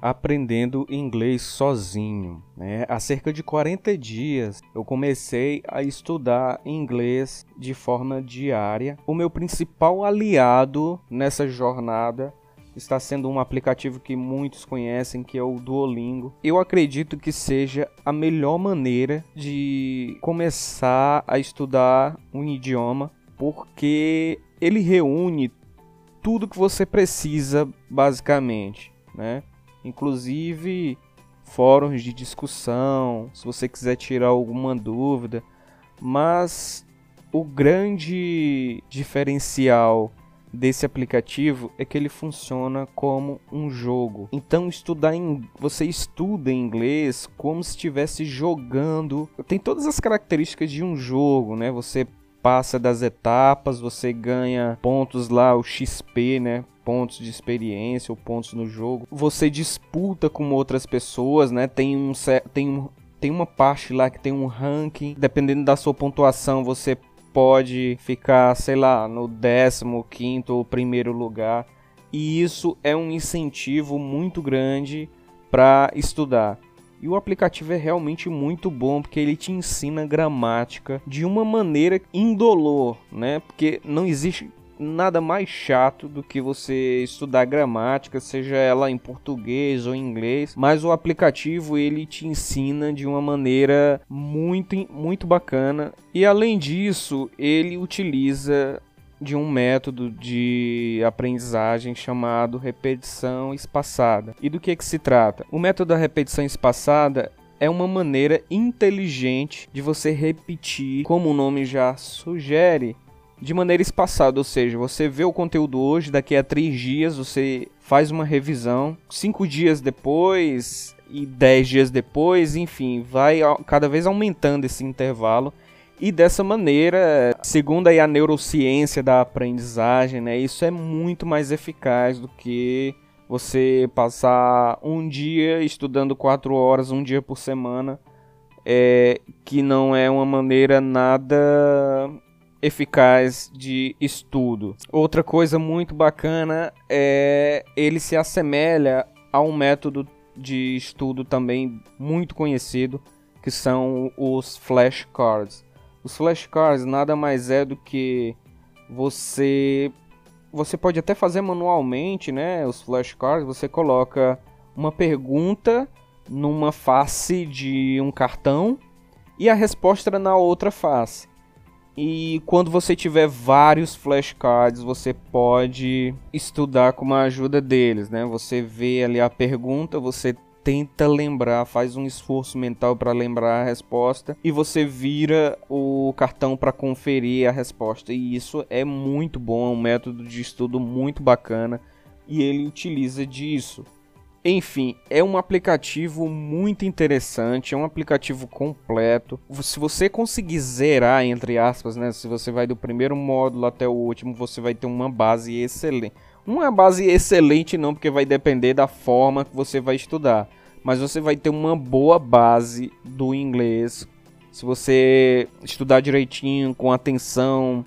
aprendendo inglês sozinho. Né? Há cerca de 40 dias eu comecei a estudar inglês de forma diária. O meu principal aliado nessa jornada está sendo um aplicativo que muitos conhecem, que é o Duolingo. Eu acredito que seja a melhor maneira de começar a estudar um idioma, porque ele reúne tudo que você precisa, basicamente, né? Inclusive fóruns de discussão, se você quiser tirar alguma dúvida, mas o grande diferencial desse aplicativo é que ele funciona como um jogo. Então estudar em você estuda inglês como se estivesse jogando. Tem todas as características de um jogo, né? Você passa das etapas, você ganha pontos lá, o XP, né? Pontos de experiência ou pontos no jogo. Você disputa com outras pessoas, né? Tem um tem um tem uma parte lá que tem um ranking, dependendo da sua pontuação, você pode ficar, sei lá, no 15 ou primeiro lugar. E isso é um incentivo muito grande para estudar. E o aplicativo é realmente muito bom porque ele te ensina gramática de uma maneira indolor, né? Porque não existe nada mais chato do que você estudar gramática, seja ela em português ou em inglês, mas o aplicativo ele te ensina de uma maneira muito muito bacana e além disso, ele utiliza de um método de aprendizagem chamado repetição espaçada. E do que, que se trata? O método da repetição espaçada é uma maneira inteligente de você repetir, como o nome já sugere, de maneira espaçada, ou seja, você vê o conteúdo hoje, daqui a três dias você faz uma revisão, cinco dias depois e dez dias depois, enfim, vai cada vez aumentando esse intervalo. E dessa maneira, segundo a neurociência da aprendizagem, né, isso é muito mais eficaz do que você passar um dia estudando quatro horas, um dia por semana, é, que não é uma maneira nada eficaz de estudo. Outra coisa muito bacana é ele se assemelha a um método de estudo também muito conhecido, que são os flashcards. Os flashcards nada mais é do que você você pode até fazer manualmente, né? Os flashcards, você coloca uma pergunta numa face de um cartão e a resposta na outra face. E quando você tiver vários flashcards, você pode estudar com a ajuda deles, né? Você vê ali a pergunta, você tenta lembrar, faz um esforço mental para lembrar a resposta e você vira o cartão para conferir a resposta. E isso é muito bom, é um método de estudo muito bacana e ele utiliza disso. Enfim, é um aplicativo muito interessante, é um aplicativo completo. Se você conseguir zerar, entre aspas, né? Se você vai do primeiro módulo até o último, você vai ter uma base excelente. Uma base excelente não, porque vai depender da forma que você vai estudar. Mas você vai ter uma boa base do inglês. Se você estudar direitinho, com atenção,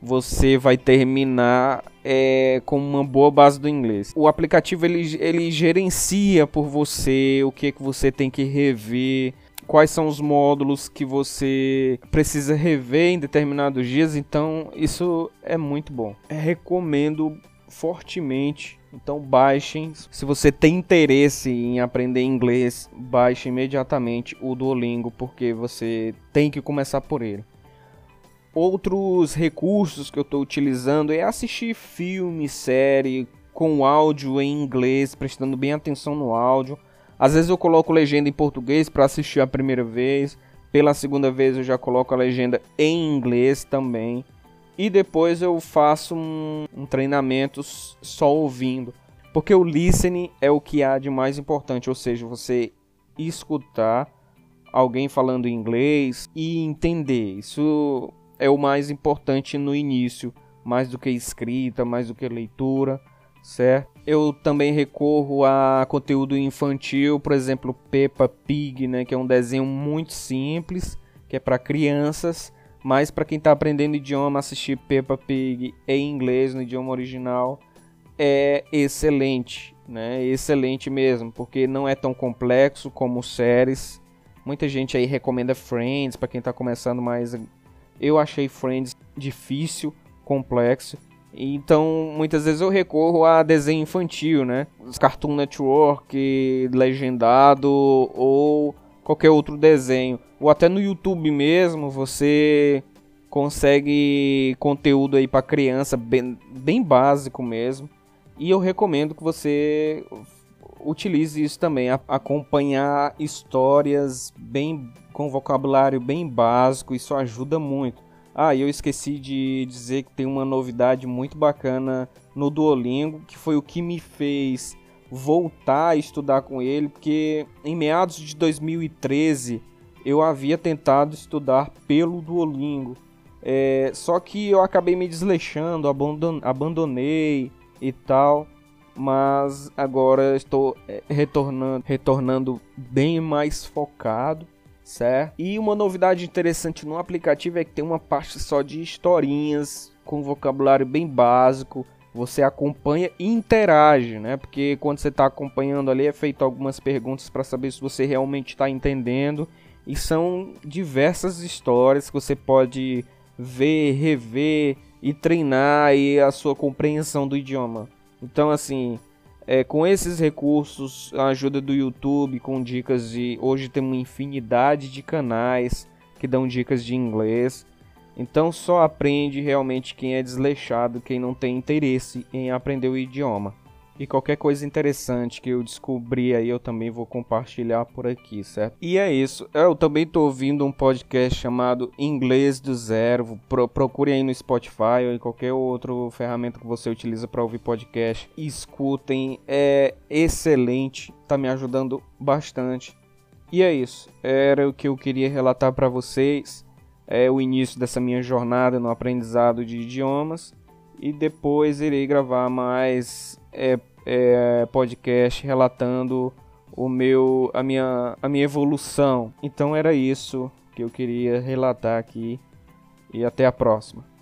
você vai terminar é, com uma boa base do inglês. O aplicativo ele, ele gerencia por você o que, que você tem que rever, quais são os módulos que você precisa rever em determinados dias, então isso é muito bom. É, recomendo fortemente. Então baixem. Se você tem interesse em aprender inglês, baixe imediatamente o Duolingo, porque você tem que começar por ele. Outros recursos que eu estou utilizando é assistir filme, série com áudio em inglês, prestando bem atenção no áudio. Às vezes eu coloco legenda em português para assistir a primeira vez, pela segunda vez eu já coloco a legenda em inglês também. E depois eu faço um, um treinamento só ouvindo. Porque o listening é o que há de mais importante, ou seja, você escutar alguém falando inglês e entender. Isso é o mais importante no início, mais do que escrita, mais do que leitura, certo? Eu também recorro a conteúdo infantil, por exemplo, Peppa Pig, né, que é um desenho muito simples, que é para crianças, mas para quem está aprendendo idioma, assistir Peppa Pig em inglês no idioma original é excelente. né? Excelente mesmo, porque não é tão complexo como séries. Muita gente aí recomenda Friends para quem está começando, mas eu achei Friends difícil, complexo. Então, muitas vezes eu recorro a desenho infantil, né? Cartoon Network, legendado ou qualquer outro desenho. Ou até no YouTube mesmo, você consegue conteúdo aí para criança bem, bem básico mesmo. E eu recomendo que você utilize isso também, acompanhar histórias bem com vocabulário bem básico, isso ajuda muito. Ah, eu esqueci de dizer que tem uma novidade muito bacana no Duolingo, que foi o que me fez voltar a estudar com ele, porque em meados de 2013 eu havia tentado estudar pelo Duolingo. É, só que eu acabei me desleixando, abandonei e tal. Mas agora estou é, retornando, retornando bem mais focado certo? E uma novidade interessante no aplicativo é que tem uma parte só de historinhas com vocabulário bem básico. Você acompanha e interage, né? Porque quando você está acompanhando ali é feito algumas perguntas para saber se você realmente está entendendo. E são diversas histórias que você pode ver, rever e treinar aí a sua compreensão do idioma. Então, assim, é, com esses recursos, a ajuda do YouTube, com dicas de. Hoje tem uma infinidade de canais que dão dicas de inglês. Então só aprende realmente quem é desleixado, quem não tem interesse em aprender o idioma. E qualquer coisa interessante que eu descobri aí eu também vou compartilhar por aqui, certo? E é isso. Eu também estou ouvindo um podcast chamado Inglês do Zero. Pro, procure aí no Spotify ou em qualquer outra ferramenta que você utiliza para ouvir podcast. Escutem, é excelente, tá me ajudando bastante. E é isso. Era o que eu queria relatar para vocês. É o início dessa minha jornada no aprendizado de idiomas e depois irei gravar mais é, é, podcast relatando o meu a minha a minha evolução. Então era isso que eu queria relatar aqui e até a próxima.